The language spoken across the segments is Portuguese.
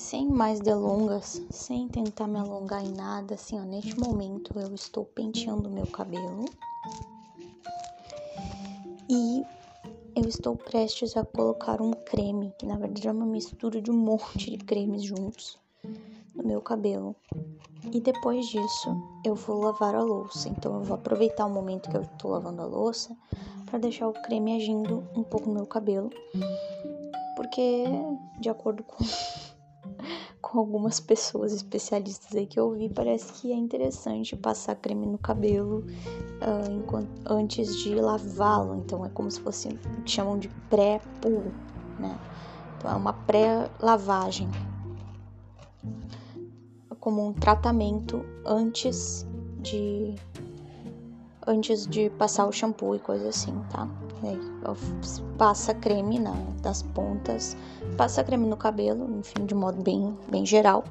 sem mais delongas, sem tentar me alongar em nada, assim, ó, neste momento eu estou penteando meu cabelo e eu estou prestes a colocar um creme, que na verdade é uma mistura de um monte de cremes juntos no meu cabelo. E depois disso, eu vou lavar a louça. Então eu vou aproveitar o momento que eu estou lavando a louça para deixar o creme agindo um pouco no meu cabelo. Porque de acordo com com algumas pessoas especialistas aí que eu ouvi, parece que é interessante passar creme no cabelo uh, enquanto, antes de lavá-lo. Então é como se fosse chamam de pré-pulo, né? Então é uma pré-lavagem, como um tratamento antes de antes de passar o shampoo e coisa assim, tá? Aí, passa creme na, das pontas, passa creme no cabelo, enfim, de modo bem, bem geral.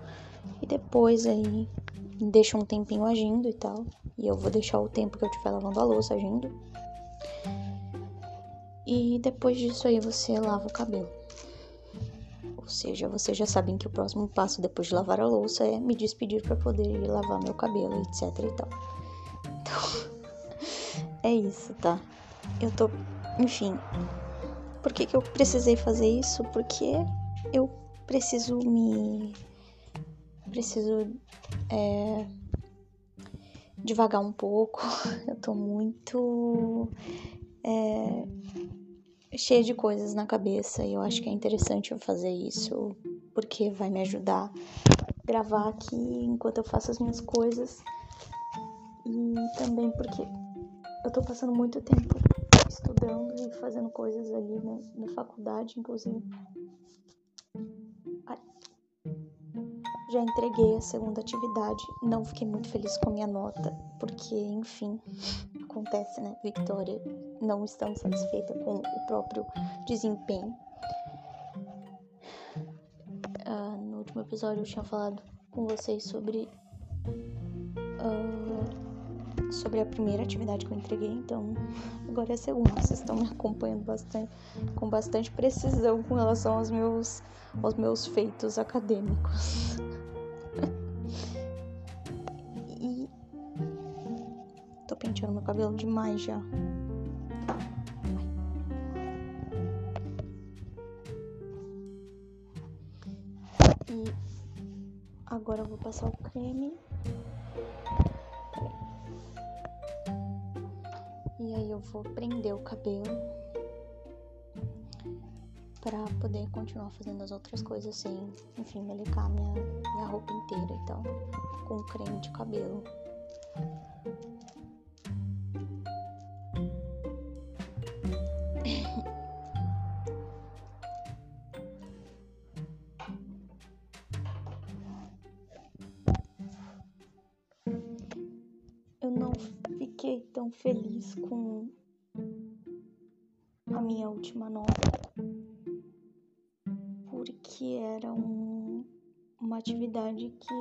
E depois aí deixa um tempinho agindo e tal. E eu vou deixar o tempo que eu estiver lavando a louça agindo. E depois disso aí você lava o cabelo. Ou seja, vocês já sabem que o próximo passo depois de lavar a louça é me despedir para poder ir lavar meu cabelo, etc e tal. Então, é isso, tá? Eu tô enfim, por que, que eu precisei fazer isso? Porque eu preciso me. Preciso. É, devagar um pouco. Eu tô muito. É, cheia de coisas na cabeça e eu acho que é interessante eu fazer isso porque vai me ajudar a gravar aqui enquanto eu faço as minhas coisas e também porque eu tô passando muito tempo estudando e fazendo coisas ali na, na faculdade, inclusive. Já entreguei a segunda atividade, não fiquei muito feliz com a minha nota, porque, enfim, acontece, né? Victoria não estando satisfeita com o próprio desempenho. Uh, no último episódio eu tinha falado com vocês sobre uh, sobre a primeira atividade que eu entreguei, então agora é a segunda. Vocês estão me acompanhando bastante, com bastante precisão com relação aos meus, aos meus feitos acadêmicos. e tô penteando meu cabelo demais já. E agora eu vou passar o creme E aí eu vou prender o cabelo para poder continuar fazendo as outras coisas sem, enfim, melicar minha, minha roupa inteira e tal, com creme de cabelo. Fiquei tão feliz com a minha última nota, porque era um, uma atividade que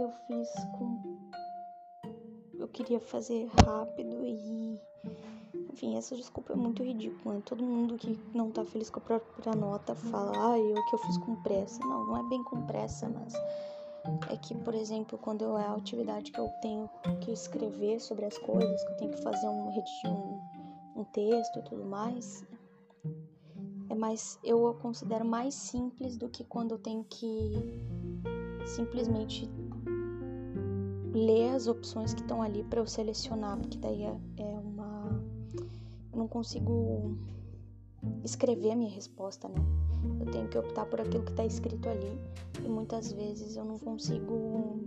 eu fiz com. Eu queria fazer rápido e. Enfim, essa desculpa é muito ridícula. Né? Todo mundo que não tá feliz com a própria nota fala, ah, eu que eu fiz com pressa. Não, não é bem com pressa, mas é que, por exemplo, quando é a atividade que eu tenho que escrever sobre as coisas, que eu tenho que fazer um, um, um texto e tudo mais, é mais, eu considero mais simples do que quando eu tenho que simplesmente ler as opções que estão ali para eu selecionar, porque daí é, é uma. Eu não consigo escrever a minha resposta, né? Eu tenho que optar por aquilo que está escrito ali e muitas vezes eu não consigo.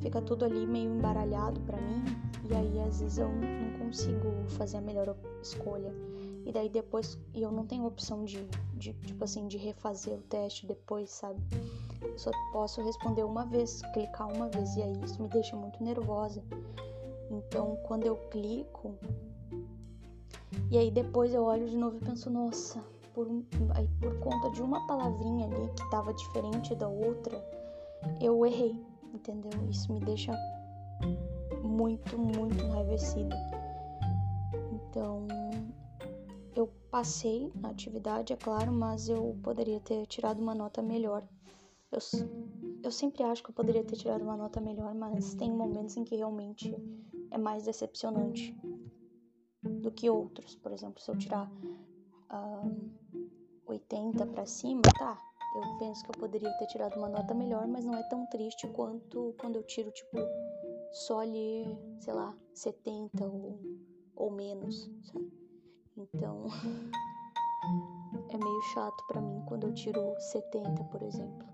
Fica tudo ali meio embaralhado para mim e aí às vezes eu não consigo fazer a melhor escolha. E daí depois, e eu não tenho opção de, de tipo assim, de refazer o teste depois, sabe? Eu só posso responder uma vez, clicar uma vez e aí isso me deixa muito nervosa. Então, quando eu clico, e aí depois eu olho de novo e penso, nossa, por, por conta de uma palavrinha ali que estava diferente da outra, eu errei, entendeu? Isso me deixa muito, muito enraivecida. Então, eu passei na atividade, é claro, mas eu poderia ter tirado uma nota melhor. Eu, eu sempre acho que eu poderia ter tirado uma nota melhor, mas tem momentos em que realmente é mais decepcionante do que outros. Por exemplo, se eu tirar uh, 80 para cima, tá, eu penso que eu poderia ter tirado uma nota melhor, mas não é tão triste quanto quando eu tiro, tipo, só ali, sei lá, 70 ou, ou menos, sabe? Então, é meio chato para mim quando eu tiro 70, por exemplo.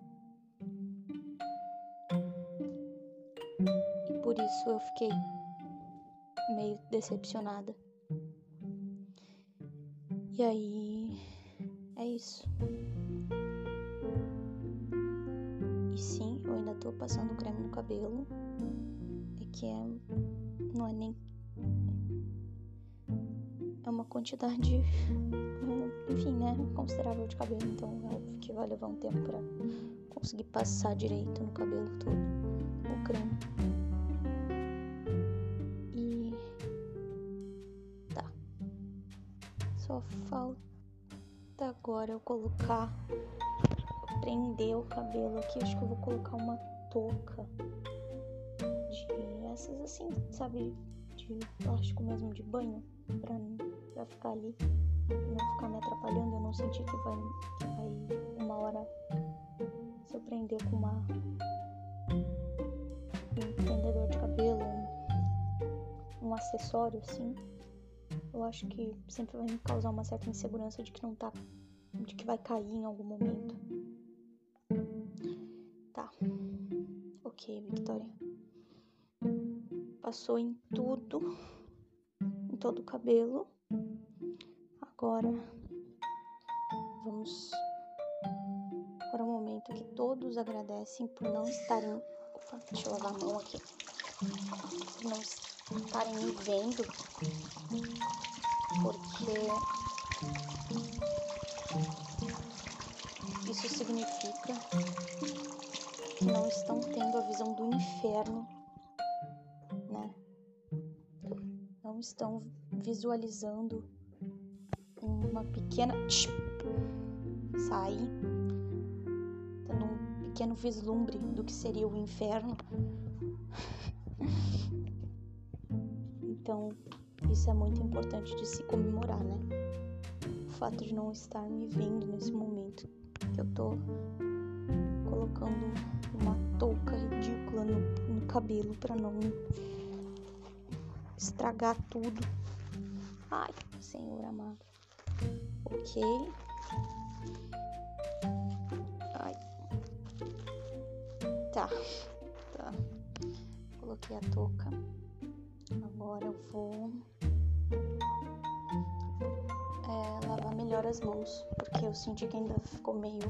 E por isso eu fiquei meio decepcionada. E aí, é isso. E sim, eu ainda tô passando creme no cabelo. É que é. Não é nem. É uma quantidade. Enfim, né? Considerável de cabelo. Então é óbvio que vai levar um tempo pra conseguir passar direito no cabelo todo o creme. Agora eu colocar prender o cabelo aqui, acho que eu vou colocar uma touca de essas assim, sabe, de plástico mesmo de banho, pra, pra ficar ali, não ficar me atrapalhando, eu não sentir que vai, que vai uma hora se eu prender com uma um prendedor de cabelo, um, um acessório assim, eu acho que sempre vai me causar uma certa insegurança de que não tá de que vai cair em algum momento. Tá. Ok, Victoria. Passou em tudo, em todo o cabelo. Agora vamos para o momento que todos agradecem por não estarem. Opa, deixa eu lavar a mão aqui. Por não estarem me vendo. Porque isso significa que não estão tendo a visão do inferno, né? Não estão visualizando uma pequena. Sai. Tendo um pequeno vislumbre do que seria o inferno. Então, isso é muito importante de se comemorar, né? fato de não estar me vendo nesse momento que eu tô colocando uma touca ridícula no, no cabelo para não estragar tudo. Ai, Senhor amado. Ok. Ai. Tá. Tá. Coloquei a touca. Agora eu vou melhor as mãos, porque eu senti que ainda ficou meio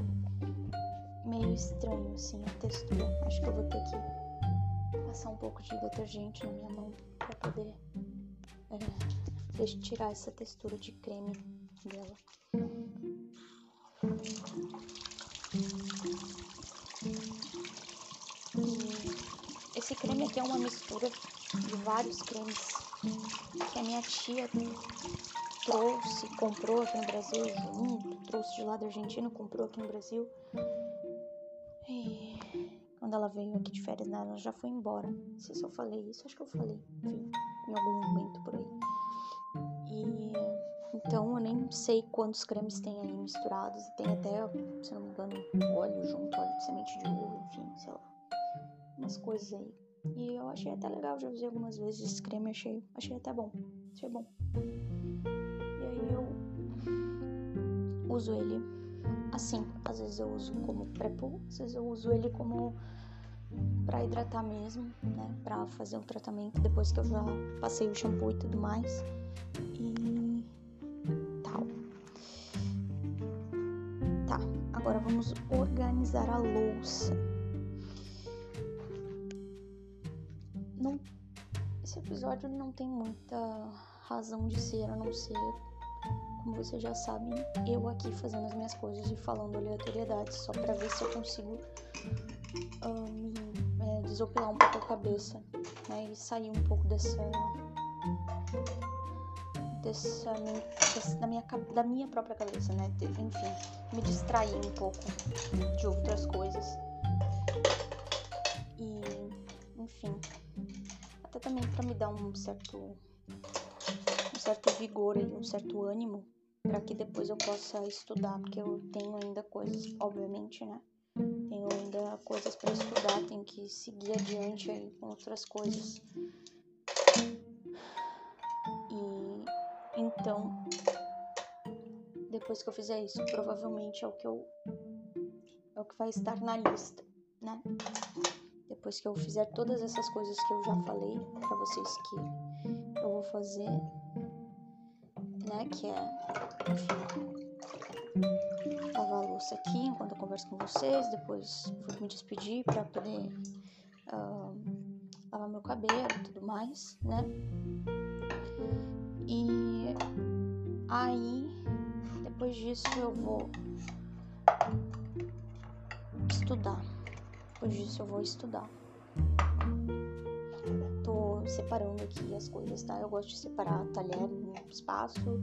meio estranho assim a textura. Acho que eu vou ter que passar um pouco de detergente na minha mão para poder é, tirar essa textura de creme dela. Esse creme aqui é uma mistura de vários cremes que a minha tia trouxe, comprou aqui no Brasil junto, trouxe de lá da Argentina, comprou aqui no Brasil. E quando ela veio aqui de férias, né, ela já foi embora. Não sei se eu falei isso, acho que eu falei, enfim, em algum momento por aí. E então eu nem sei quantos cremes tem aí misturados. E tem até, se não me engano, óleo junto, óleo de semente de uva, enfim, sei lá. Umas coisas aí. E eu achei até legal, já usei algumas vezes esse creme, achei, achei até bom. Achei bom uso ele assim. Às vezes eu uso como pré-poo, às vezes eu uso ele como para hidratar mesmo, né? Para fazer um tratamento depois que eu já passei o shampoo e tudo mais. E tal. Tá, agora vamos organizar a louça. Não, esse episódio não tem muita razão de ser, a não ser como vocês já sabem, eu aqui fazendo as minhas coisas e falando aleatoriedades só para ver se eu consigo uh, é, desopilar um pouco a cabeça né, e sair um pouco dessa dessa, dessa da, minha, da minha própria cabeça, né? Enfim, me distrair um pouco de outras coisas. E, enfim, até também para me dar um certo certo vigor e um certo ânimo para que depois eu possa estudar, porque eu tenho ainda coisas, obviamente, né? Tenho ainda coisas para estudar, tenho que seguir adiante aí com outras coisas. E então, depois que eu fizer isso, provavelmente é o que eu é o que vai estar na lista, né? Depois que eu fizer todas essas coisas que eu já falei para vocês que eu vou fazer, né? Que é, lavar a louça aqui enquanto eu converso com vocês. Depois vou me despedir para poder uh, lavar meu cabelo e tudo mais, né? E aí, depois disso, eu vou estudar. Depois disso, eu vou estudar separando aqui as coisas, tá? Eu gosto de separar talher em um espaço,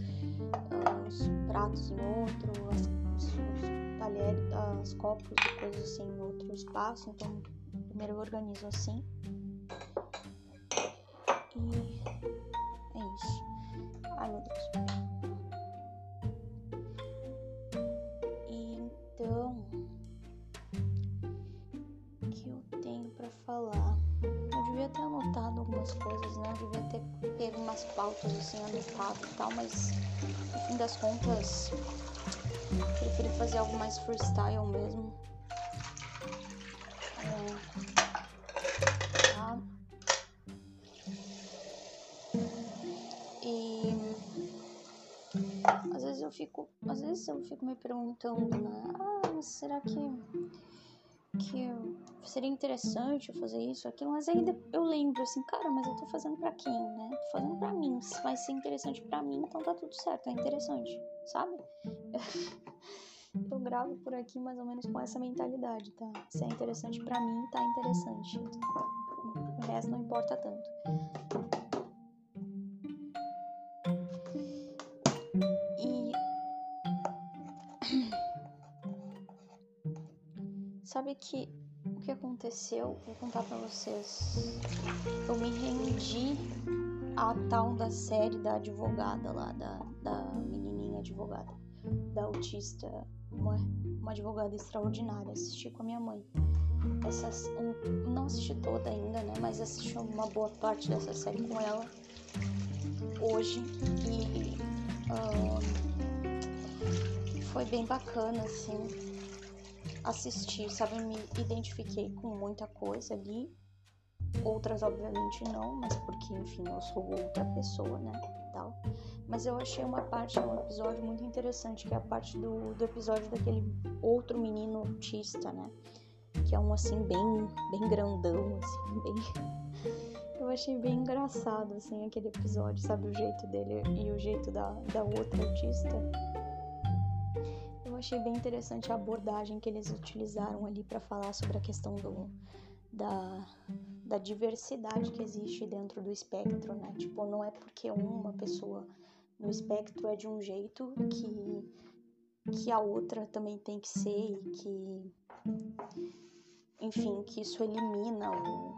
os pratos em outro, as, os, talheres, os copos e coisas assim em outro espaço. Então, primeiro eu organizo assim. E umas pautas assim, anotado e tal, mas no fim das contas preferi fazer algo mais freestyle mesmo. É... Tá. E às vezes eu fico, às vezes eu fico me perguntando, né? Ah, será que que seria interessante fazer isso, aquilo, mas aí eu lembro assim, cara, mas eu tô fazendo para quem, né? Tô fazendo para mim. Se vai ser interessante para mim, então tá tudo certo, é interessante, sabe? eu gravo por aqui mais ou menos com essa mentalidade, tá? Se é interessante para mim, tá interessante. O resto não importa tanto. Sabe que o que aconteceu? Vou contar pra vocês. Eu me rendi à tal da série da advogada lá, da, da menininha advogada, da autista, uma, uma advogada extraordinária. Assisti com a minha mãe. Essas, não assisti toda ainda, né? Mas assisti uma boa parte dessa série com ela hoje e uh, foi bem bacana, assim assistir, sabe? Me identifiquei com muita coisa ali. Outras, obviamente, não, mas porque, enfim, eu sou outra pessoa, né? Tal. Mas eu achei uma parte, um episódio muito interessante, que é a parte do, do episódio daquele outro menino autista, né? Que é um, assim, bem, bem grandão, assim, bem... Eu achei bem engraçado, assim, aquele episódio, sabe? O jeito dele e o jeito da, da outra autista achei bem interessante a abordagem que eles utilizaram ali para falar sobre a questão do, da, da diversidade que existe dentro do espectro, né? Tipo, não é porque uma pessoa no espectro é de um jeito que, que a outra também tem que ser e que, enfim, que isso elimina o,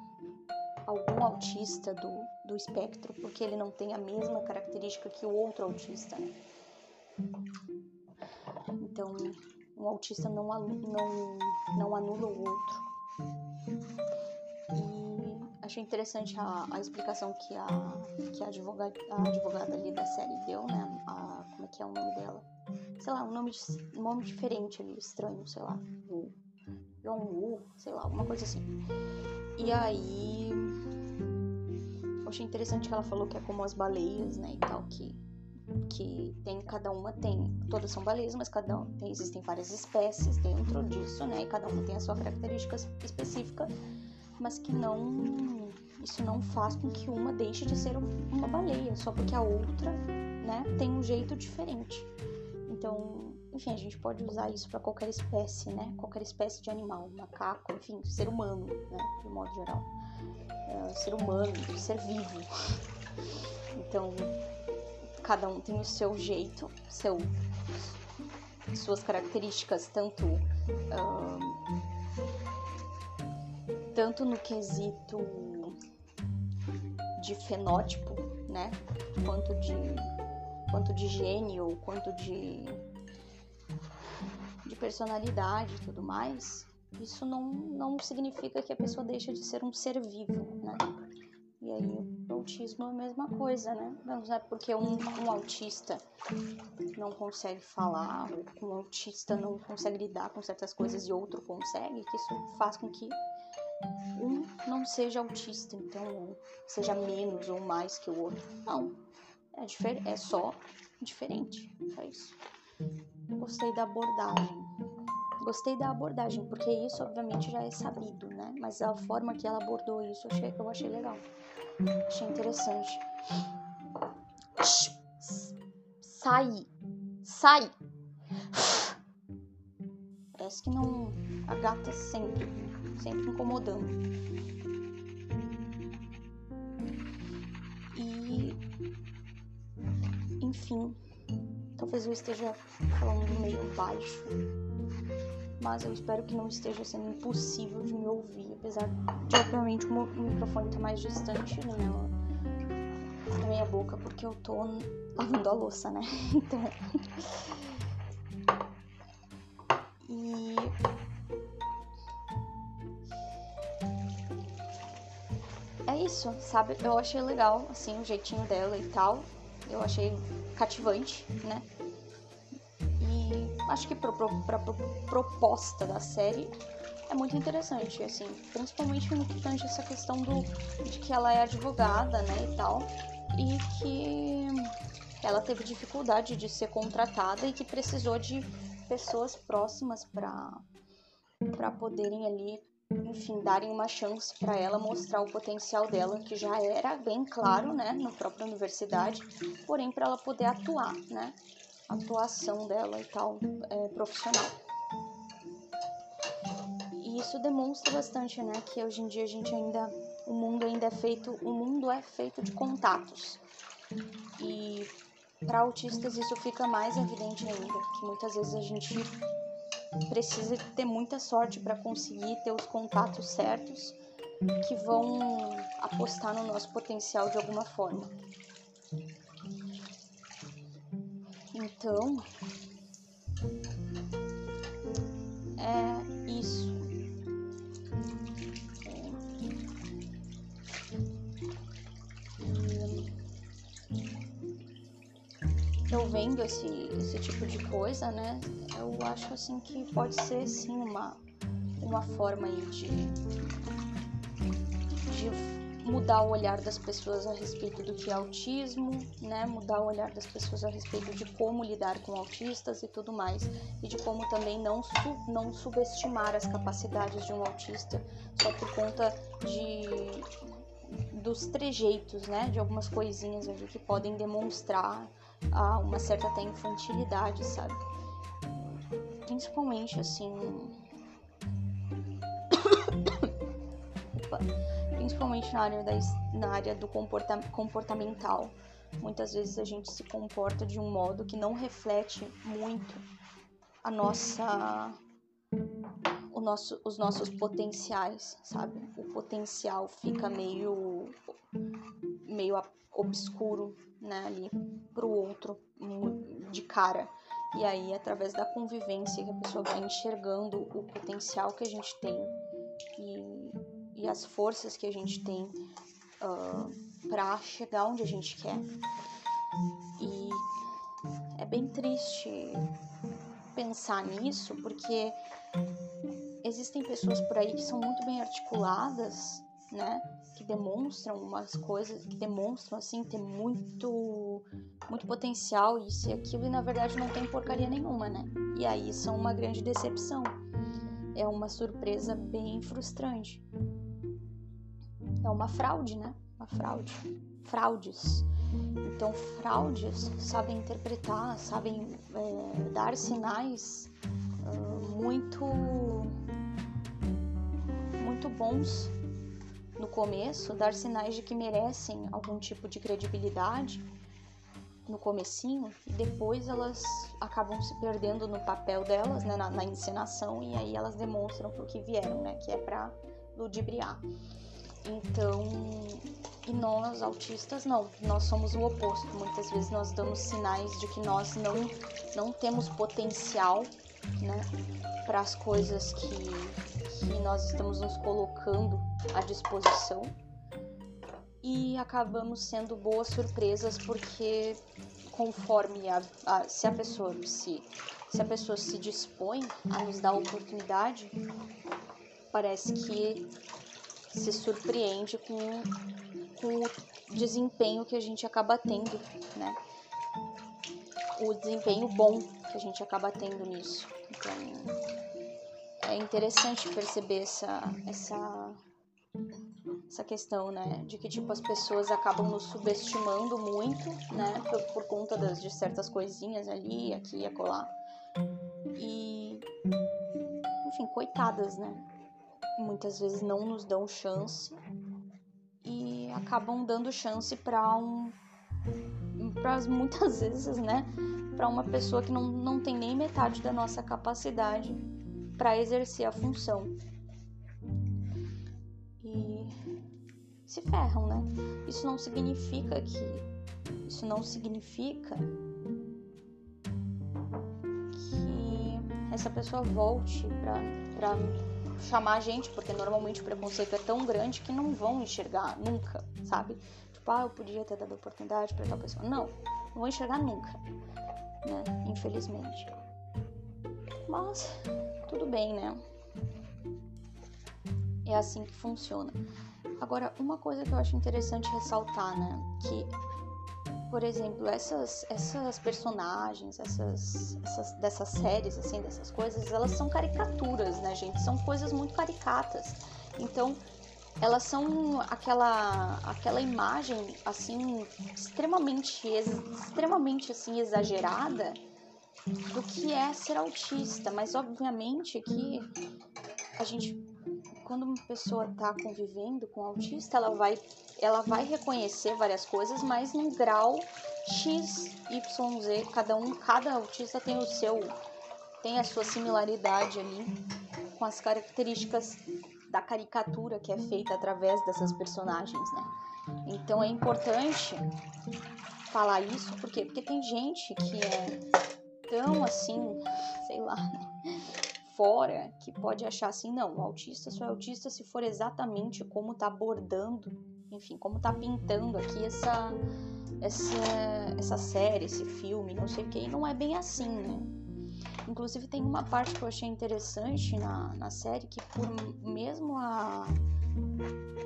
algum autista do, do espectro porque ele não tem a mesma característica que o outro autista, né? Então, um autista não, não, não anula o outro. E achei interessante a, a explicação que a, que a, advogada, a advogada ali da série deu, né? A, como é que é o nome dela? Sei lá, um nome, um nome diferente ali, estranho, sei lá. Wu. Yong Wu, sei lá, alguma coisa assim. E aí. Achei interessante que ela falou que é como as baleias, né? E tal, que que tem cada uma tem todas são baleias mas cada um tem, existem várias espécies dentro disso né? E cada uma tem a sua característica específica mas que não isso não faz com que uma deixe de ser uma baleia só porque a outra né tem um jeito diferente. Então enfim a gente pode usar isso para qualquer espécie né? Qualquer espécie de animal macaco enfim ser humano né? De modo geral. É, ser humano ser vivo. Então cada um tem o seu jeito, seu, suas características, tanto, tanto no quesito de fenótipo, né? Quanto de, quanto de gênio, quanto de, de personalidade e tudo mais. Isso não, não significa que a pessoa deixa de ser um ser vivo, né? E aí o autismo é a mesma coisa, né? Não é porque um, um autista não consegue falar, um autista não consegue lidar com certas coisas e outro consegue, que isso faz com que um não seja autista, então seja menos ou mais que o outro. Não. É, é só diferente. Só isso. Gostei da abordagem. Gostei da abordagem, porque isso obviamente já é sabido, né? Mas a forma que ela abordou isso eu achei, eu achei legal. Achei interessante. Sai. Sai. Parece que não. A gata sempre, sempre incomodando. E. Enfim. Talvez eu esteja falando meio baixo. Mas eu espero que não esteja sendo impossível de me ouvir. Apesar de, obviamente, o microfone estar tá mais distante da minha, da minha boca, porque eu tô lavando a louça, né? Então. E. É isso, sabe? Eu achei legal, assim, o jeitinho dela e tal. Eu achei cativante, né? Acho que pra, pra proposta da série é muito interessante, assim, principalmente no que tange essa questão do, de que ela é advogada, né, e tal, e que ela teve dificuldade de ser contratada e que precisou de pessoas próximas para para poderem ali, enfim, darem uma chance para ela mostrar o potencial dela, que já era bem claro, né, na própria universidade, porém para ela poder atuar, né, a atuação dela e tal, é, profissional. E isso demonstra bastante, né, que hoje em dia a gente ainda, o mundo ainda é feito, o mundo é feito de contatos. E para autistas isso fica mais evidente ainda, que muitas vezes a gente precisa ter muita sorte para conseguir ter os contatos certos que vão apostar no nosso potencial de alguma forma. Então, é isso. eu vendo esse, esse tipo de coisa, né, eu acho assim que pode ser sim uma, uma forma aí de, de mudar o olhar das pessoas a respeito do que é autismo, né, mudar o olhar das pessoas a respeito de como lidar com autistas e tudo mais, e de como também não, não subestimar as capacidades de um autista só por conta de dos trejeitos, né, de algumas coisinhas ali que podem demonstrar a uma certa até infantilidade, sabe? Principalmente assim. Opa. Principalmente na área, da, na área do comporta, comportamental. Muitas vezes a gente se comporta de um modo que não reflete muito a nossa o nosso, os nossos potenciais, sabe? O potencial fica meio meio obscuro, né, ali pro outro de cara. E aí, através da convivência, que a pessoa vai enxergando o potencial que a gente tem e, e as forças que a gente tem uh, para chegar onde a gente quer. E é bem triste pensar nisso, porque existem pessoas por aí que são muito bem articuladas, né? que demonstram umas coisas, que demonstram assim ter muito muito potencial isso e aquilo e na verdade não tem porcaria nenhuma, né? E aí são uma grande decepção. É uma surpresa bem frustrante. É uma fraude, né? Uma fraude. Fraudes. Então, fraudes sabem interpretar, sabem é, dar sinais uh, muito muito bons no começo, dar sinais de que merecem algum tipo de credibilidade no comecinho e depois elas acabam se perdendo no papel delas, né, na, na encenação e aí elas demonstram pro que vieram, né, que é para ludibriar. Então, e nós autistas não, nós somos o oposto. Muitas vezes nós damos sinais de que nós não não temos potencial, né, para as coisas que que nós estamos nos colocando à disposição e acabamos sendo boas surpresas porque conforme a, a, se a pessoa se, se a pessoa se dispõe a nos dar oportunidade, parece que se surpreende com, com o desempenho que a gente acaba tendo, né? O desempenho bom que a gente acaba tendo nisso. Então, é interessante perceber essa, essa essa questão, né, de que tipo as pessoas acabam nos subestimando muito, né, por, por conta das, de certas coisinhas ali, aqui e acolá. E enfim, coitadas, né? Muitas vezes não nos dão chance e acabam dando chance para um para muitas vezes, né, para uma pessoa que não, não tem nem metade da nossa capacidade para exercer a função. se ferram, né? Isso não significa que. Isso não significa que essa pessoa volte pra chamar a gente, porque normalmente o preconceito é tão grande que não vão enxergar nunca, sabe? Tipo, ah, eu podia ter dado oportunidade pra tal pessoa. Não, não vão enxergar nunca, né? Infelizmente. Mas, tudo bem, né? É assim que funciona. Agora, uma coisa que eu acho interessante ressaltar, né? Que, por exemplo, essas, essas personagens, essas, essas dessas séries, assim, dessas coisas, elas são caricaturas, né, gente? São coisas muito caricatas. Então, elas são aquela aquela imagem assim extremamente extremamente assim exagerada do que é ser autista, mas obviamente que a gente quando uma pessoa está convivendo com autista, ela vai, ela vai reconhecer várias coisas, mas num grau X, Y, Z. Cada um, cada autista tem o seu, tem a sua similaridade ali com as características da caricatura que é feita através dessas personagens, né? Então é importante falar isso, por quê? Porque tem gente que é tão assim, sei lá, fora que pode achar assim, não, o autista só é autista se for exatamente como tá abordando, enfim, como tá pintando aqui essa essa essa série, esse filme, não sei o que, e não é bem assim, né? Inclusive tem uma parte que eu achei interessante na, na série que por mesmo a,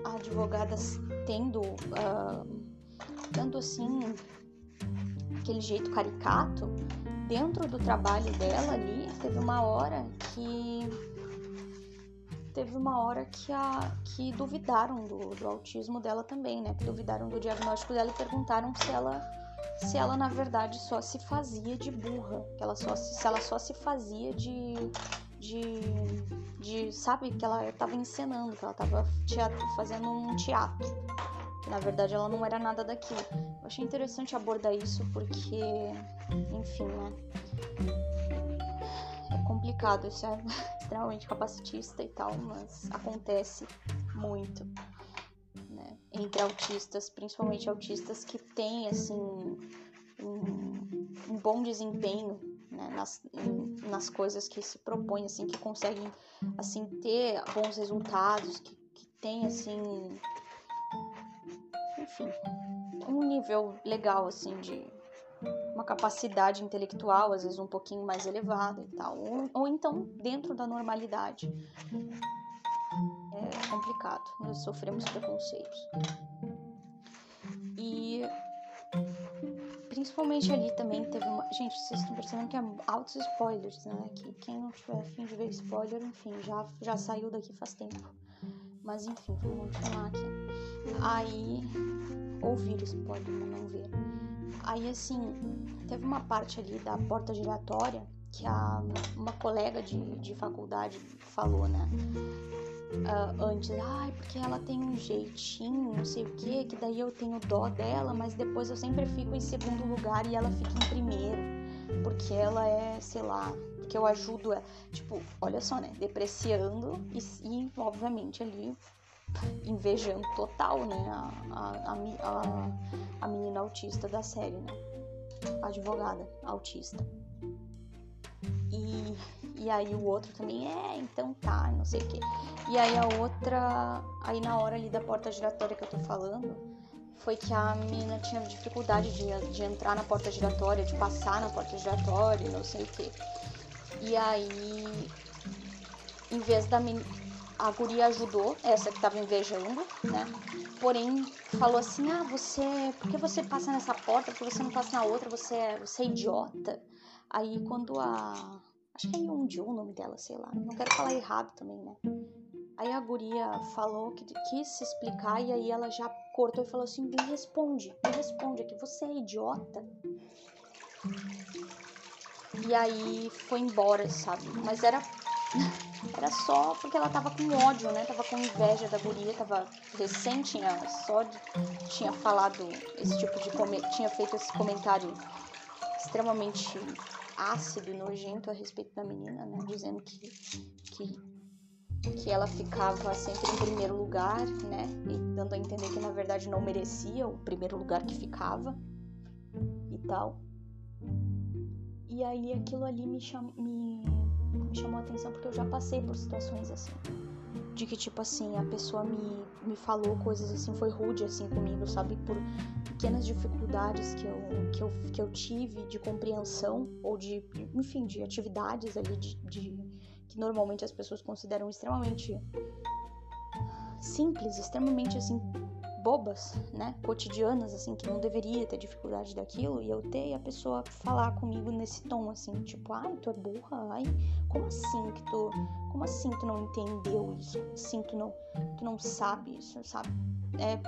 a advogada tendo uh, tanto assim aquele jeito caricato, dentro do trabalho dela ali, teve uma hora que teve uma hora que a que duvidaram do, do autismo dela também, né? Que duvidaram do diagnóstico dela e perguntaram se ela se ela na verdade só se fazia de burra, que ela só se, se ela só se fazia de de, de sabe que ela estava encenando, que ela estava fazendo um teatro. Que na verdade ela não era nada daquilo. Eu achei interessante abordar isso porque, enfim, né? Complicado, isso é extremamente capacitista e tal, mas acontece muito. Né? Entre autistas, principalmente autistas que têm assim um, um bom desempenho né, nas, nas coisas que se propõem, assim, que conseguem assim ter bons resultados, que, que tem assim enfim, um nível legal, assim, de uma capacidade intelectual, às vezes um pouquinho mais elevada e tal, ou, ou então dentro da normalidade. É complicado, nós sofremos preconceitos. E principalmente ali também teve uma. Gente, vocês estão percebendo que é altos spoilers, né? Que quem não tiver afim de ver spoiler, enfim, já, já saiu daqui faz tempo. Mas enfim, vamos continuar aqui. Aí, ouvir spoiler, mas não ver. Aí, assim, teve uma parte ali da porta giratória que a, uma colega de, de faculdade falou, né? uh, antes, ai, porque ela tem um jeitinho, não sei o que, que daí eu tenho dó dela, mas depois eu sempre fico em segundo lugar e ela fica em primeiro, porque ela é, sei lá, porque eu ajudo, é, tipo, olha só, né, depreciando e, e obviamente ali invejando total, né, a, a, a, a menina autista da série, né, a advogada autista. E, e aí o outro também é, então tá, não sei o quê. E aí a outra, aí na hora ali da porta giratória que eu tô falando, foi que a menina tinha dificuldade de, de entrar na porta giratória, de passar na porta giratória, não sei o quê. E aí, em vez da menina, a guria ajudou, essa que tava invejando, né? Porém, falou assim: ah, você, por que você passa nessa porta, por que você não passa na outra, você é, você é idiota? Aí quando a. Acho que é Yonju o nome dela, sei lá. Não quero falar errado também, né? Aí a guria falou que quis se explicar e aí ela já cortou e falou assim: me responde, me responde aqui, você é idiota? E aí foi embora, sabe? Mas era era só porque ela tava com ódio, né? Tava com inveja da guria, tava recente, só tinha falado esse tipo de tinha feito esse comentário extremamente ácido e nojento a respeito da menina, né? Dizendo que, que, que ela ficava sempre em primeiro lugar, né? E dando a entender que na verdade não merecia o primeiro lugar que ficava e tal. E aí aquilo ali me, cham... me... me chamou a atenção porque eu já passei por situações assim de que, tipo assim, a pessoa me, me falou coisas assim, foi rude assim comigo, sabe? Por pequenas dificuldades que eu, que eu, que eu tive de compreensão ou de, enfim, de atividades ali de, de que normalmente as pessoas consideram extremamente simples, extremamente assim bobas, né, cotidianas, assim, que não deveria ter dificuldade daquilo, e eu ter a pessoa falar comigo nesse tom, assim, tipo, ai, tu é burra, ai, como assim que tu, como assim tu não entendeu isso, como assim tu não, tu não sabe isso, sabe? É,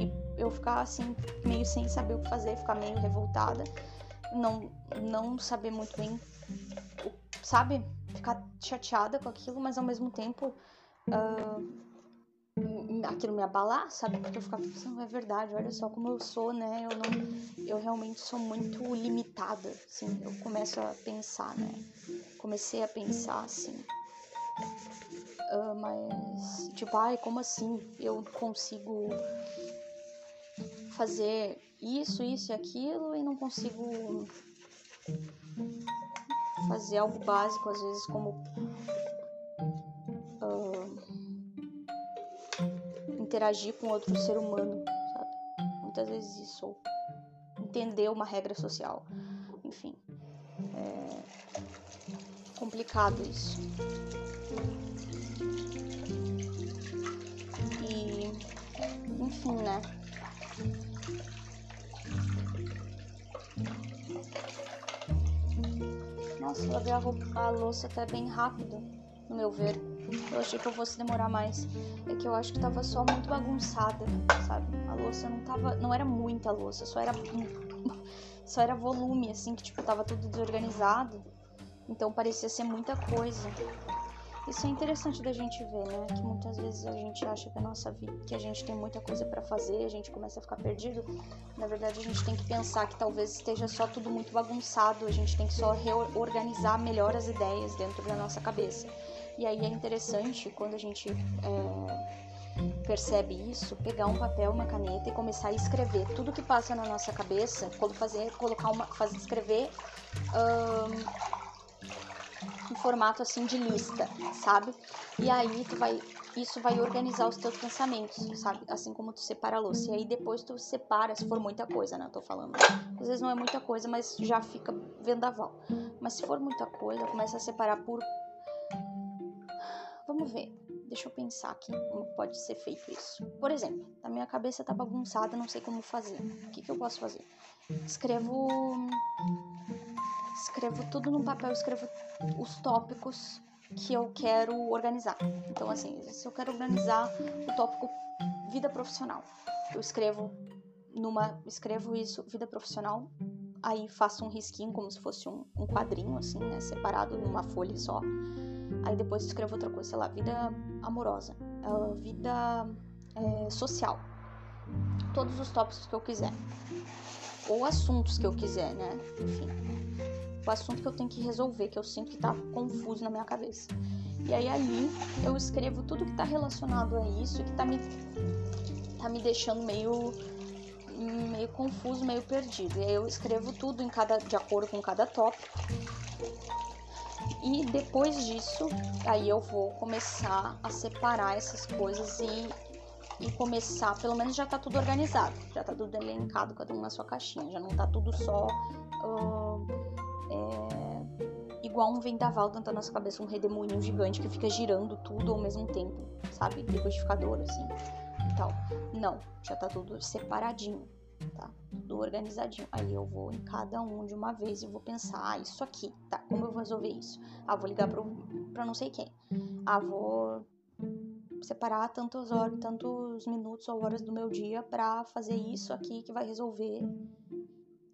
e eu ficar, assim, meio sem saber o que fazer, ficar meio revoltada, não, não saber muito bem, sabe? Ficar chateada com aquilo, mas ao mesmo tempo... Uh, aquilo me abalar, sabe? Porque eu ficava pensando, é verdade, olha só como eu sou, né? Eu não, eu realmente sou muito limitada, assim. Eu começo a pensar, né? Comecei a pensar assim. Uh, mas, tipo, ai, como assim? Eu consigo fazer isso, isso e aquilo e não consigo fazer algo básico, às vezes, como interagir com outro ser humano, sabe? Muitas vezes isso, ou entender uma regra social, enfim. É complicado isso. E, enfim, né? Nossa, lavei a, roupa, a louça até bem rápido, no meu ver. Eu achei que eu fosse demorar mais. É que eu acho que tava só muito bagunçada, sabe? A louça não tava. Não era muita louça, só era. Só era volume, assim, que tipo, tava tudo desorganizado. Então parecia ser muita coisa. Isso é interessante da gente ver, né? Que muitas vezes a gente acha que a nossa vida, que a gente tem muita coisa para fazer, a gente começa a ficar perdido. Na verdade, a gente tem que pensar que talvez esteja só tudo muito bagunçado, a gente tem que só reorganizar melhor as ideias dentro da nossa cabeça. E aí é interessante quando a gente é, percebe isso, pegar um papel, uma caneta e começar a escrever tudo que passa na nossa cabeça, fazer, colocar uma, fazer escrever em formato assim de lista, sabe? E aí tu vai, isso vai organizar os teus pensamentos, sabe? Assim como tu separa a louça. E aí depois tu separa, se for muita coisa, né? Eu tô falando. Às vezes não é muita coisa, mas já fica vendaval. Mas se for muita coisa, começa a separar por Vamos ver. Deixa eu pensar aqui como pode ser feito isso. Por exemplo, a minha cabeça tá bagunçada, não sei como fazer. O que, que eu posso fazer? Escrevo. Escrevo tudo num papel, escrevo os tópicos que eu quero organizar. Então, assim, se eu quero organizar o tópico vida profissional, eu escrevo numa. Escrevo isso, vida profissional, aí faço um risquinho como se fosse um, um quadrinho, assim, né? Separado numa folha só Aí depois escrevo outra coisa, sei lá, vida amorosa, uh, vida é, social. Todos os tópicos que eu quiser. Ou assuntos que eu quiser, né? Enfim. O assunto que eu tenho que resolver, que eu sinto que tá confuso na minha cabeça. E aí ali eu escrevo tudo que tá relacionado a isso, que tá me, tá me deixando meio meio confuso, meio perdido. E aí eu escrevo tudo em cada, de acordo com cada tópico. E depois disso, aí eu vou começar a separar essas coisas e, e começar, pelo menos já tá tudo organizado, já tá tudo elencado, cada um na sua caixinha, já não tá tudo só uh, é, igual um vendaval dentro da nossa cabeça, um redemoinho gigante que fica girando tudo ao mesmo tempo, sabe? Liquidificador, assim tal. Não, já tá tudo separadinho, tá? Tudo organizadinho. Aí eu vou em cada um de uma vez e vou pensar, ah, isso aqui, tá? Como eu vou resolver isso? Ah, vou ligar pro, pra não sei quem. Ah, vou separar tantos horas, tantos minutos ou horas do meu dia para fazer isso aqui que vai resolver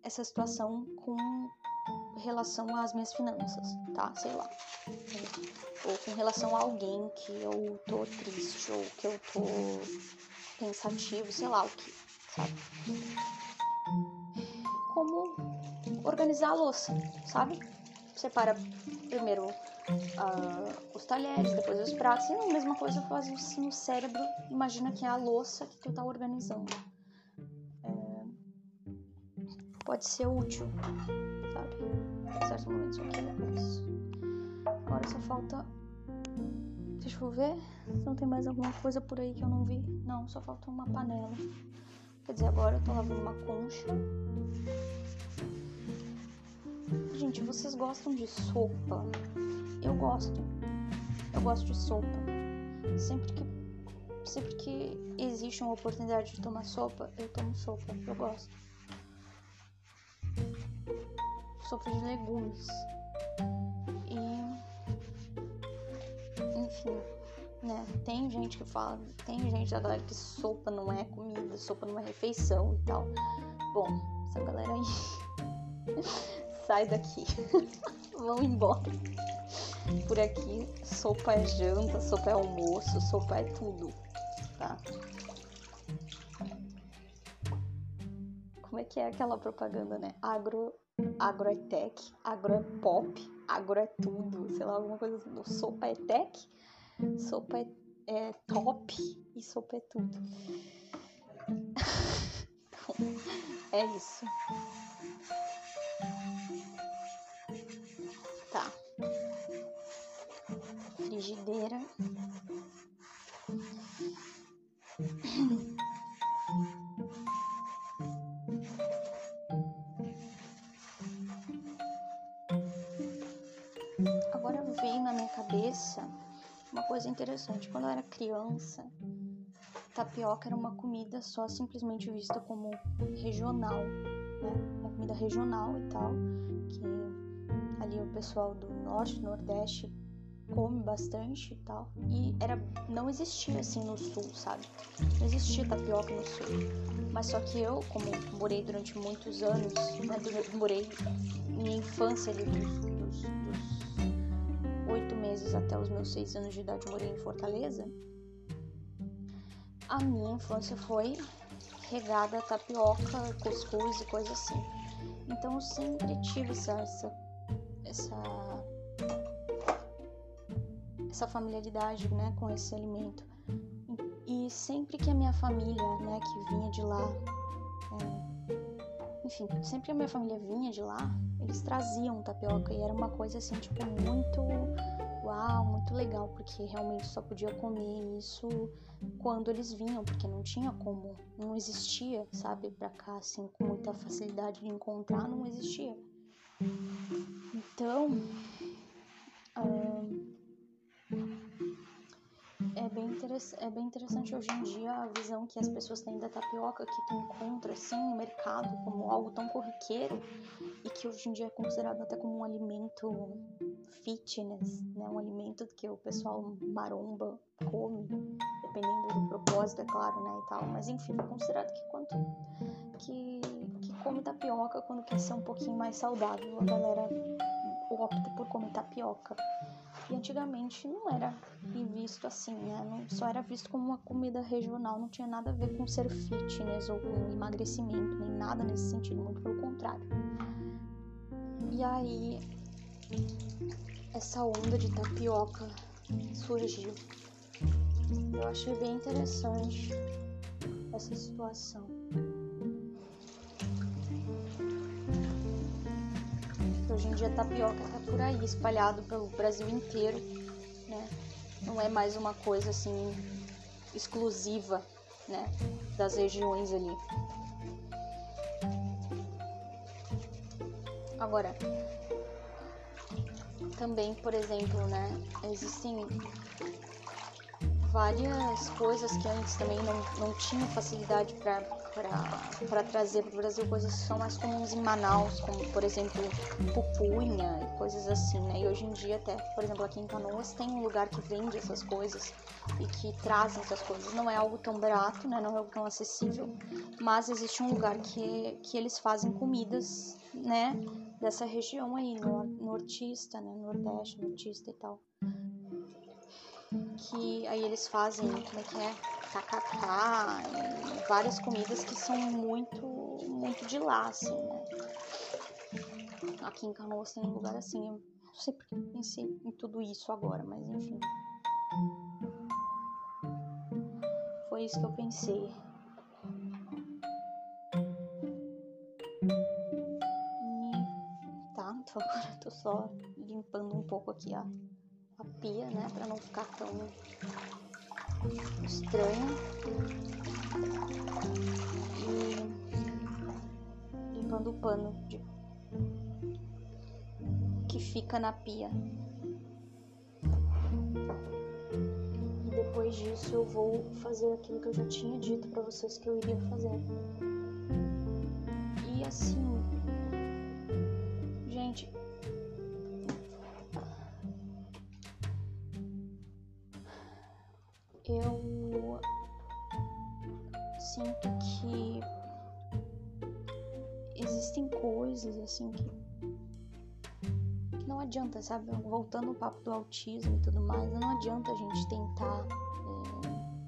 essa situação com relação às minhas finanças, tá? Sei lá. Ou com relação a alguém que eu tô triste ou que eu tô pensativo, sei lá o que, sabe? Como organizar a louça, sabe? Separa primeiro uh, os talheres, depois os pratos, e a mesma coisa faz isso no cérebro. Imagina que é a louça que tu tá organizando. É, pode ser útil, sabe? Em certos momentos é isso. Agora só falta Deixa eu ver se não tem mais alguma coisa por aí que eu não vi. Não, só falta uma panela. Quer dizer, agora eu tô lavando uma concha. Gente, vocês gostam de sopa? Eu gosto. Eu gosto de sopa. Sempre que sempre que existe uma oportunidade de tomar sopa, eu tomo sopa. Eu gosto. Sopa de legumes. enfim, né? Tem gente que fala, tem gente da galera que sopa não é comida, sopa não é refeição e tal. Bom, essa galera aí sai daqui. Vão embora. Por aqui, sopa é janta, sopa é almoço, sopa é tudo, tá? Como é que é aquela propaganda, né? Agro, agro é tech, agro é pop, agro é tudo, sei lá, alguma coisa assim. Sopa é tech, Sopa é, é top e sopa é tudo. é isso. Tá. Frigideira. cabeça uma coisa interessante, quando eu era criança, tapioca era uma comida só simplesmente vista como regional, né? Uma comida regional e tal, que ali o pessoal do norte, nordeste come bastante e tal. E era não existia assim no sul, sabe? Não existia tapioca no sul. Mas só que eu, como morei durante muitos anos, né, morei minha infância ali dos, dos, dos meses até os meus seis anos de idade morei em Fortaleza, a minha infância foi regada a tapioca, cuscuz e coisa assim. Então eu sempre tive essa, essa, essa, essa familiaridade né, com esse alimento. E sempre que a minha família, né, que vinha de lá, é, enfim, sempre que a minha família vinha de lá, eles traziam tapioca e era uma coisa assim, tipo, muito uau, muito legal, porque realmente só podia comer isso quando eles vinham, porque não tinha como, não existia, sabe, pra cá, assim, com muita facilidade de encontrar, não existia. Então, é, bem é bem interessante hoje em dia a visão que as pessoas têm da tapioca, que tu encontra, assim, no mercado, como algo tão corriqueiro, e que hoje em dia é considerado até como um alimento fitness, né? Um alimento que o pessoal maromba come, dependendo do propósito, é claro, né? E tal. Mas enfim, é considerado que quanto que, que come tapioca quando quer ser um pouquinho mais saudável, a galera opta por comer tapioca. E antigamente não era visto assim, né? Não, só era visto como uma comida regional, não tinha nada a ver com ser fitness ou com emagrecimento, nem nada nesse sentido, muito pelo contrário. E aí, essa onda de tapioca surgiu. Eu achei bem interessante essa situação. Hoje em dia a tapioca tá por aí, espalhado pelo Brasil inteiro, né? Não é mais uma coisa assim exclusiva, né, das regiões ali. Agora, também, por exemplo, né, existem várias coisas que antes também não, não tinha facilidade para trazer para o Brasil, coisas que são mais comuns em Manaus, como por exemplo pupunha e coisas assim, né? E hoje em dia até, por exemplo, aqui em Canoas tem um lugar que vende essas coisas e que trazem essas coisas. Não é algo tão barato, né? Não é algo tão acessível, mas existe um lugar que, que eles fazem comidas, né? Dessa região aí, no, nortista, né? Nordeste, nortista e tal que aí eles fazem, como é que é? Tacacá várias comidas que são muito, muito de lá, assim, né? Aqui em Canoas tem um lugar assim, eu não sei porque eu pensei em tudo isso agora, mas enfim. Foi isso que eu pensei. E tá, então agora eu tô só limpando um pouco aqui a a pia, né? Pra não ficar tão estranho. E limpando o pano de... que fica na pia. E depois disso eu vou fazer aquilo que eu já tinha dito para vocês que eu iria fazer. E assim, eu sinto que existem coisas assim que, não adianta, sabe? Voltando ao papo do autismo e tudo mais, não adianta a gente tentar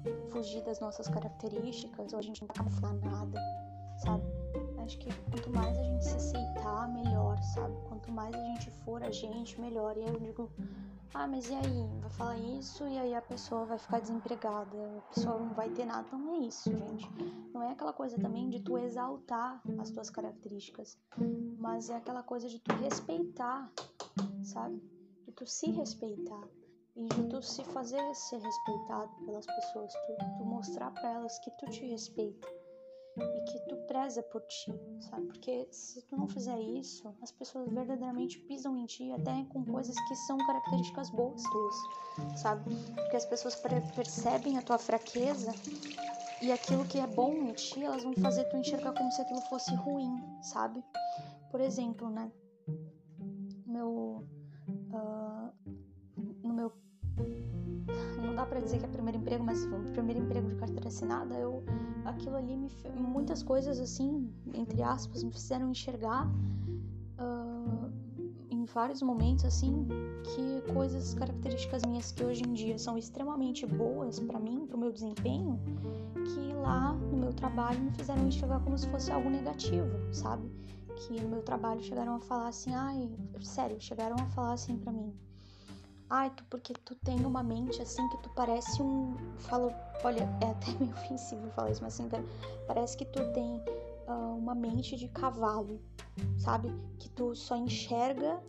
é, fugir das nossas características ou a gente tentar camuflar nada, sabe? Acho que quanto mais a gente se aceitar, melhor, sabe? Quanto mais a gente for a gente, melhor. E eu digo, ah, mas e aí? Vai falar isso e aí a pessoa vai ficar desempregada, a pessoa não vai ter nada. Não é isso, gente. Não é aquela coisa também de tu exaltar as tuas características, mas é aquela coisa de tu respeitar, sabe? De tu se respeitar e de tu se fazer ser respeitado pelas pessoas, tu, tu mostrar para elas que tu te respeita e que tu preza por ti, sabe? Porque se tu não fizer isso, as pessoas verdadeiramente pisam em ti até com coisas que são características boas tuas, sabe? Porque as pessoas percebem a tua fraqueza e aquilo que é bom em ti, elas vão fazer tu enxergar como se aquilo fosse ruim, sabe? Por exemplo, né? Meu. Uh, dá pra dizer que é primeiro emprego, mas o primeiro emprego de carteira assinada, eu aquilo ali me muitas coisas assim entre aspas me fizeram enxergar uh, em vários momentos assim que coisas características minhas que hoje em dia são extremamente boas para mim para o meu desempenho que lá no meu trabalho me fizeram enxergar como se fosse algo negativo sabe? Que no meu trabalho chegaram a falar assim ai sério chegaram a falar assim para mim Ai, tu, porque tu tem uma mente assim que tu parece um. Falo, olha, é até meio ofensivo falar isso, mas assim, parece que tu tem uh, uma mente de cavalo, sabe? Que tu só enxerga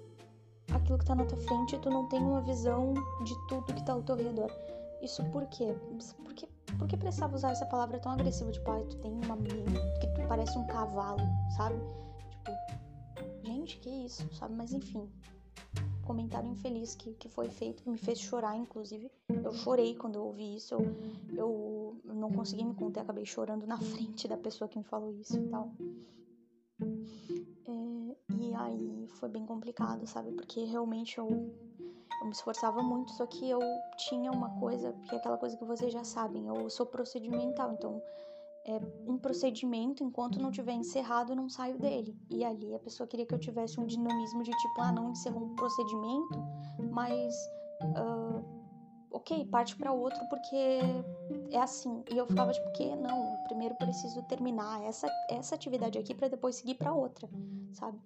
aquilo que tá na tua frente e tu não tem uma visão de tudo que tá ao teu redor. Isso por quê? Por que, por que precisava usar essa palavra tão agressiva? Tipo, ai, tu tem uma mente que tu parece um cavalo, sabe? Tipo, gente, que isso, sabe? Mas enfim, comentário infeliz que, que foi feito, que me fez chorar, inclusive. Eu chorei quando eu ouvi isso, eu, eu não consegui me conter, acabei chorando na frente da pessoa que me falou isso e tal. É, e aí foi bem complicado, sabe? Porque realmente eu, eu me esforçava muito, só que eu tinha uma coisa, que é aquela coisa que vocês já sabem, eu sou procedimental, então é, um procedimento, enquanto não tiver encerrado, eu não saio dele. E ali a pessoa queria que eu tivesse um dinamismo de tipo, ah, não encerrou um procedimento, mas uh, ok, parte para outro porque é assim. E eu ficava tipo, que não, primeiro preciso terminar essa, essa atividade aqui para depois seguir para outra, sabe?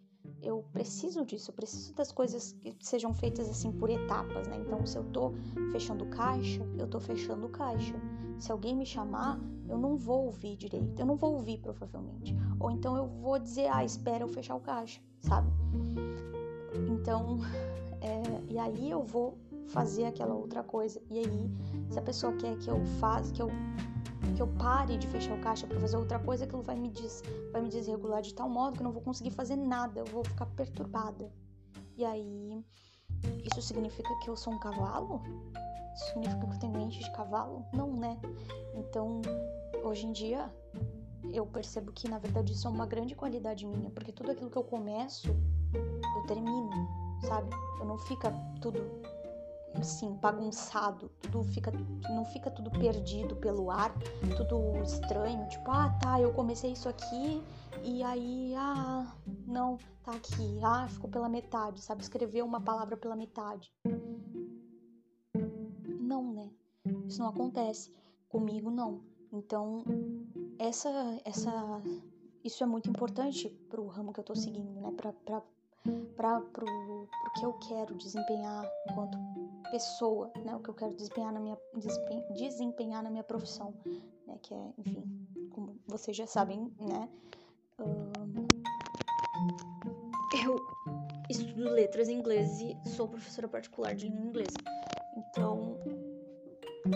Eu preciso disso, eu preciso das coisas que sejam feitas assim por etapas, né? Então, se eu tô fechando caixa, eu tô fechando caixa. Se alguém me chamar, eu não vou ouvir direito, eu não vou ouvir provavelmente. Ou então eu vou dizer, ah, espera eu fechar o caixa, sabe? Então, é, e aí eu vou fazer aquela outra coisa. E aí, se a pessoa quer que eu faça, que eu que eu pare de fechar o caixa para fazer outra coisa, aquilo vai me des, vai me desregular de tal modo que eu não vou conseguir fazer nada, eu vou ficar perturbada. E aí, isso significa que eu sou um cavalo? Isso significa que eu tenho mente de cavalo? Não, né? Então, hoje em dia, eu percebo que na verdade isso é uma grande qualidade minha, porque tudo aquilo que eu começo, eu termino, sabe? Eu não fica tudo assim, bagunçado, tudo fica, não fica tudo perdido pelo ar, tudo estranho, tipo, ah, tá, eu comecei isso aqui e aí, ah, não, tá aqui, ah, ficou pela metade, sabe, escrever uma palavra pela metade. Não, né? Isso não acontece comigo, não. Então, essa, essa, isso é muito importante pro ramo que eu tô seguindo, né? Pra, pra, pra, pro, pro que eu quero desempenhar enquanto pessoa, né? O que eu quero desempenhar na minha, desempenhar na minha profissão, né? Que é, enfim, como vocês já sabem, né? Eu estudo letras em inglês e sou professora particular de língua inglesa. Então,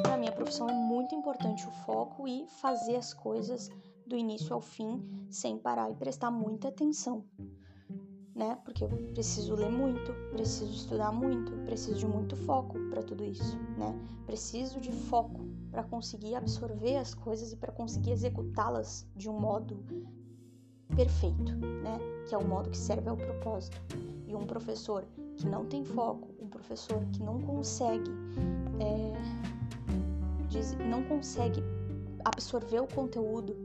para minha profissão é muito importante o foco e fazer as coisas do início ao fim sem parar e prestar muita atenção né? Porque eu preciso ler muito, preciso estudar muito, preciso de muito foco para tudo isso, né? Preciso de foco para conseguir absorver as coisas e para conseguir executá-las de um modo perfeito, né? Que é o modo que serve ao propósito. E um professor que não tem foco, um professor que não consegue, é, diz, não consegue absorver o conteúdo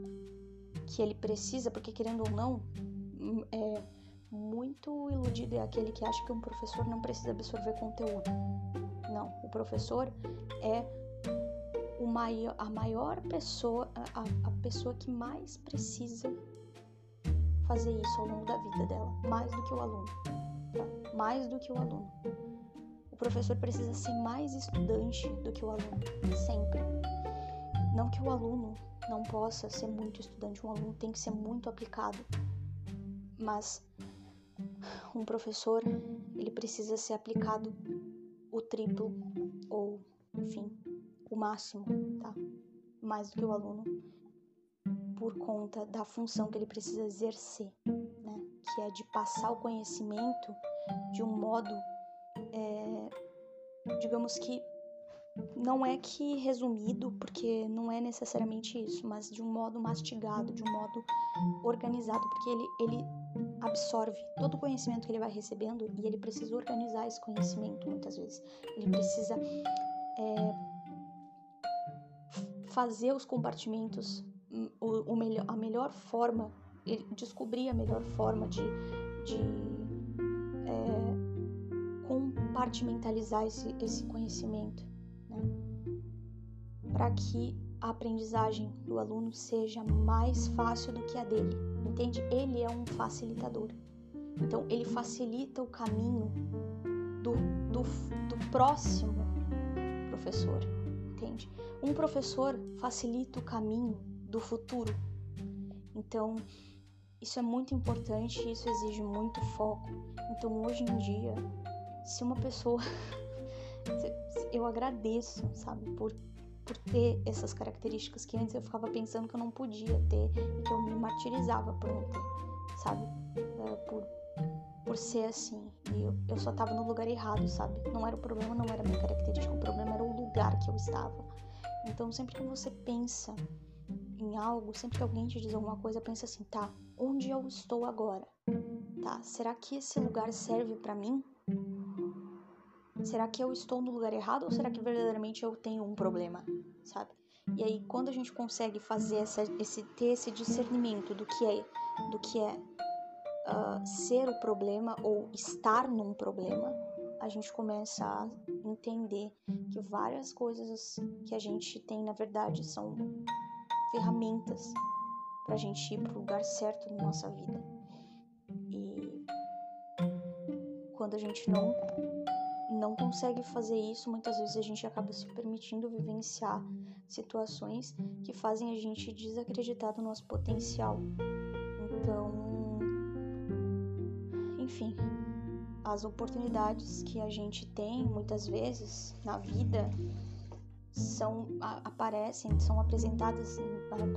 que ele precisa, porque querendo ou não, é, muito iludido é aquele que acha que um professor não precisa absorver conteúdo. Não, o professor é o maior, a maior pessoa, a, a pessoa que mais precisa fazer isso ao longo da vida dela, mais do que o aluno. Tá? Mais do que o aluno. O professor precisa ser mais estudante do que o aluno, sempre. Não que o aluno não possa ser muito estudante, um aluno tem que ser muito aplicado, mas um professor ele precisa ser aplicado o triplo ou, enfim, o máximo, tá? Mais do que o aluno, por conta da função que ele precisa exercer, né? Que é de passar o conhecimento de um modo, é, digamos que não é que resumido, porque não é necessariamente isso, mas de um modo mastigado, de um modo organizado, porque ele, ele absorve todo o conhecimento que ele vai recebendo e ele precisa organizar esse conhecimento muitas vezes. Ele precisa é, fazer os compartimentos, o, o melhor, a melhor forma, descobrir a melhor forma de, de é, compartimentalizar esse, esse conhecimento, né? para que a aprendizagem do aluno seja mais fácil do que a dele entende? Ele é um facilitador. Então, ele facilita o caminho do, do, do próximo professor, entende? Um professor facilita o caminho do futuro. Então, isso é muito importante, isso exige muito foco. Então, hoje em dia, se uma pessoa. eu agradeço, sabe, por por ter essas características que antes eu ficava pensando que eu não podia ter e que eu me martirizava por não ter, sabe? É, por, por ser assim. E eu, eu só tava no lugar errado, sabe? Não era o problema, não era a minha característica, o problema era o lugar que eu estava. Então, sempre que você pensa em algo, sempre que alguém te diz alguma coisa, pensa assim, tá, onde eu estou agora? Tá, será que esse lugar serve para mim? será que eu estou no lugar errado ou será que verdadeiramente eu tenho um problema, sabe? E aí quando a gente consegue fazer essa, esse ter esse discernimento do que é do que é uh, ser o problema ou estar num problema, a gente começa a entender que várias coisas que a gente tem, na verdade, são ferramentas para a gente ir para o lugar certo na nossa vida. E quando a gente não não consegue fazer isso, muitas vezes a gente acaba se permitindo vivenciar situações que fazem a gente desacreditar do nosso potencial. Então, enfim, as oportunidades que a gente tem muitas vezes na vida são aparecem, são apresentadas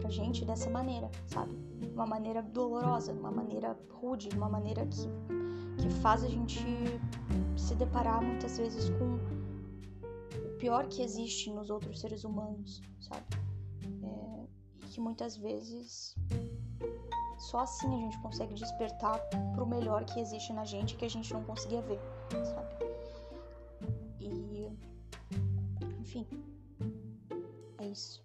pra gente dessa maneira, sabe? Uma maneira dolorosa, uma maneira rude, uma maneira que, que faz a gente se deparar muitas vezes com o pior que existe nos outros seres humanos, sabe? É, que muitas vezes só assim a gente consegue despertar pro melhor que existe na gente que a gente não conseguia ver, sabe? E enfim, isso.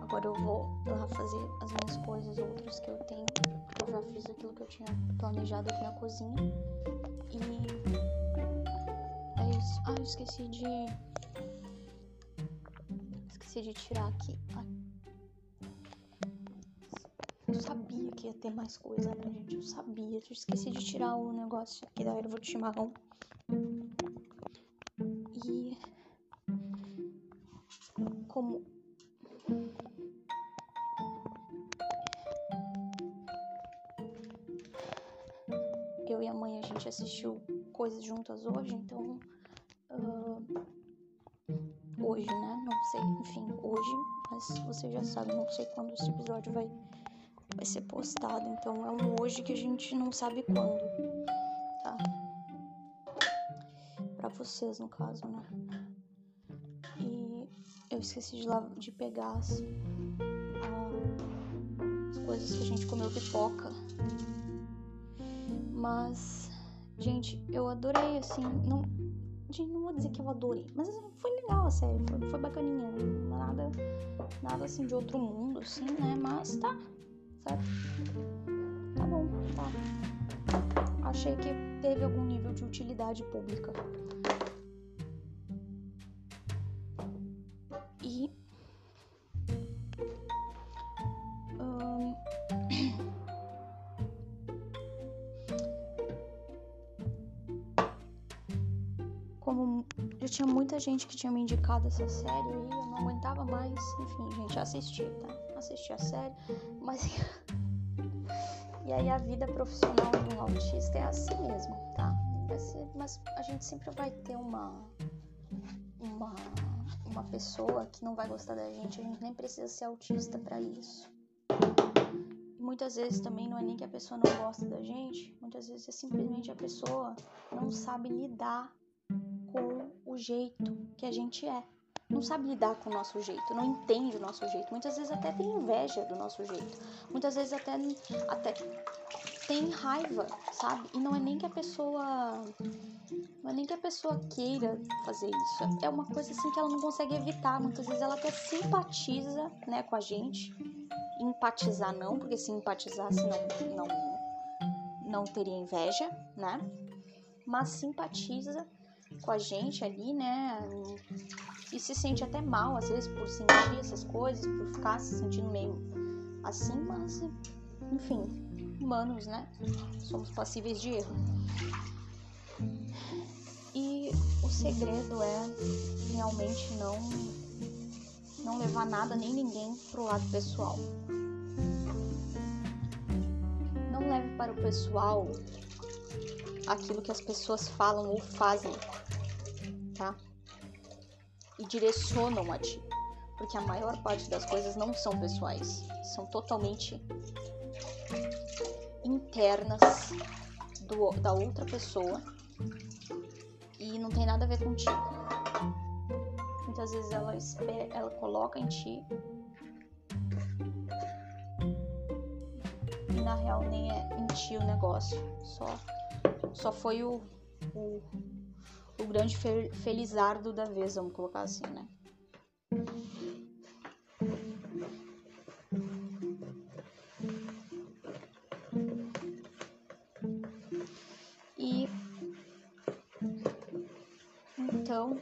Agora eu vou lá fazer as minhas coisas outras que eu tenho. Eu já fiz aquilo que eu tinha planejado aqui na cozinha. E é isso. Ah, eu esqueci de. Esqueci de tirar aqui. Eu sabia que ia ter mais coisa, né, gente? Eu sabia. Eu esqueci de tirar o negócio aqui da erva de chimarrão. E. Como. Eu e a mãe a gente assistiu coisas juntas hoje, então. Uh, hoje, né? Não sei, enfim, hoje, mas você já sabe, não sei quando esse episódio vai vai ser postado. Então é um hoje que a gente não sabe quando, tá? Para vocês, no caso, né? Eu esqueci de, lá, de pegar as, as coisas que a gente comeu pipoca. Mas, gente, eu adorei, assim, não, gente, não vou dizer que eu adorei, mas foi legal a série, foi, foi bacaninha, nada, nada assim de outro mundo, assim, né? Mas tá, certo? Tá bom, tá. Achei que teve algum nível de utilidade pública. Gente que tinha me indicado essa série e eu não aguentava mais, enfim, gente, assisti, tá? Assisti a série, mas e aí a vida profissional de um autista é assim mesmo, tá? Mas a gente sempre vai ter uma, uma, uma pessoa que não vai gostar da gente, a gente nem precisa ser autista para isso. E muitas vezes também não é nem que a pessoa não gosta da gente, muitas vezes é simplesmente a pessoa não sabe lidar jeito que a gente é não sabe lidar com o nosso jeito, não entende o nosso jeito. Muitas vezes até tem inveja do nosso jeito. Muitas vezes até, até tem raiva, sabe? E não é nem que a pessoa. Não é nem que a pessoa queira fazer isso. É uma coisa assim que ela não consegue evitar. Muitas vezes ela até simpatiza né, com a gente. Empatizar não, porque se empatizasse não, não, não teria inveja, né? Mas simpatiza com a gente ali, né? E se sente até mal, às vezes, por sentir essas coisas, por ficar se sentindo meio assim, mas enfim, humanos, né? Somos passíveis de erro. E o segredo é realmente não não levar nada nem ninguém pro lado pessoal. Não leve para o pessoal aquilo que as pessoas falam ou fazem, tá? E direcionam a ti. Porque a maior parte das coisas não são pessoais, são totalmente internas do, da outra pessoa e não tem nada a ver contigo. Muitas vezes ela, espera, ela coloca em ti e na real nem é em ti o negócio, só só foi o, o, o grande felizardo da vez, vamos colocar assim, né? E Então,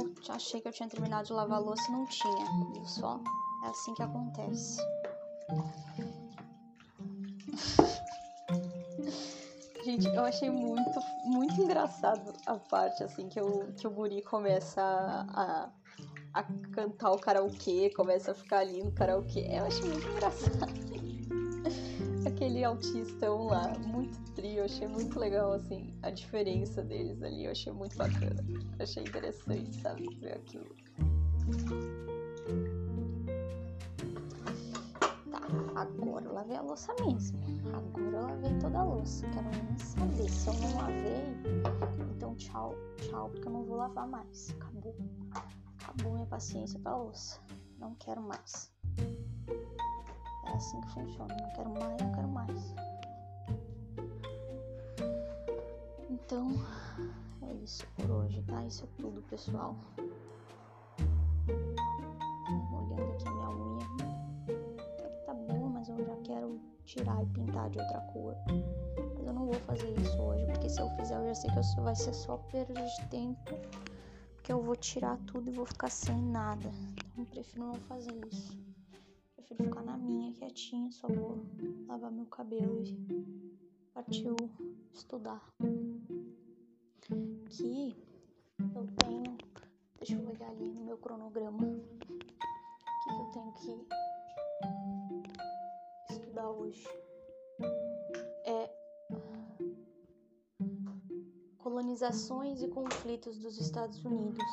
eu achei que eu tinha terminado de lavar louça e não tinha, viu só? É assim que acontece. Gente, eu achei muito, muito engraçado a parte, assim, que o, que o guri começa a, a cantar o karaokê, começa a ficar ali no karaokê. Eu achei muito engraçado. Aquele autistão lá, muito trio, achei muito legal, assim, a diferença deles ali, eu achei muito bacana. Achei interessante, sabe, ver aquilo. Tá, agora eu lavei a louça mesmo. Agora eu lavei toda a louça. Quero nem saber. Se eu não lavei, então tchau, tchau, porque eu não vou lavar mais. Acabou. Acabou minha paciência pra louça. Não quero mais. É assim que funciona. Não quero mais, não quero mais. Então, é isso por hoje, tá? Isso é tudo, pessoal. Olhando aqui minha unha. Até que tá boa, mas eu já quero tirar e pintar de outra cor. Mas eu não vou fazer isso hoje, porque se eu fizer, eu já sei que isso vai ser só perda de tempo. Porque eu vou tirar tudo e vou ficar sem nada. Então, eu prefiro não fazer isso. Prefiro ficar na minha, quietinha, só vou lavar meu cabelo e partiu estudar. Que eu tenho. Deixa eu olhar ali no meu cronograma. O que, que eu tenho que estudar hoje? É. Colonizações e conflitos dos Estados Unidos.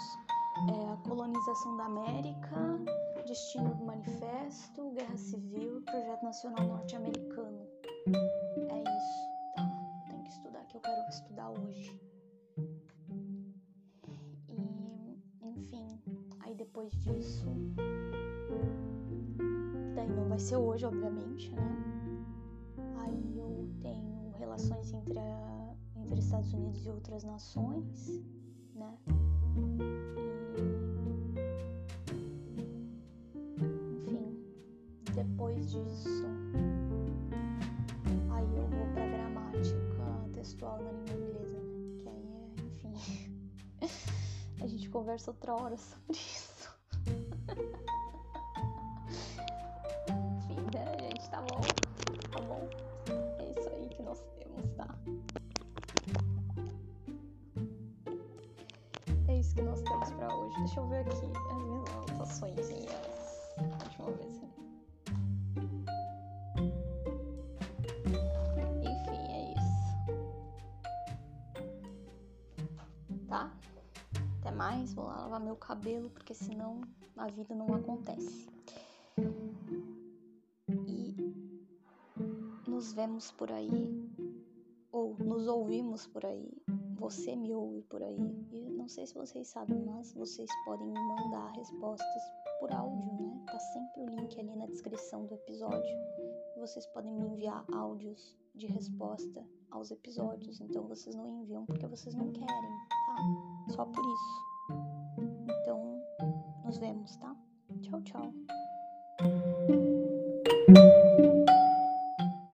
É a colonização da América, destino do manifesto, guerra civil, projeto nacional norte-americano. É isso, tá? Tenho que estudar que eu quero estudar hoje. E, enfim, aí depois disso. Daí não vai ser hoje, obviamente, né? Aí eu tenho relações entre, a, entre Estados Unidos e outras nações, conversa outra hora sobre isso. a vida não acontece. E nos vemos por aí, ou nos ouvimos por aí. Você me ouve por aí. E não sei se vocês sabem, mas vocês podem me mandar respostas por áudio, né? Tá sempre o link ali na descrição do episódio. Vocês podem me enviar áudios de resposta aos episódios. Então vocês não enviam porque vocês não querem, tá? Só por isso. Nos vemos, tá? Tchau, tchau.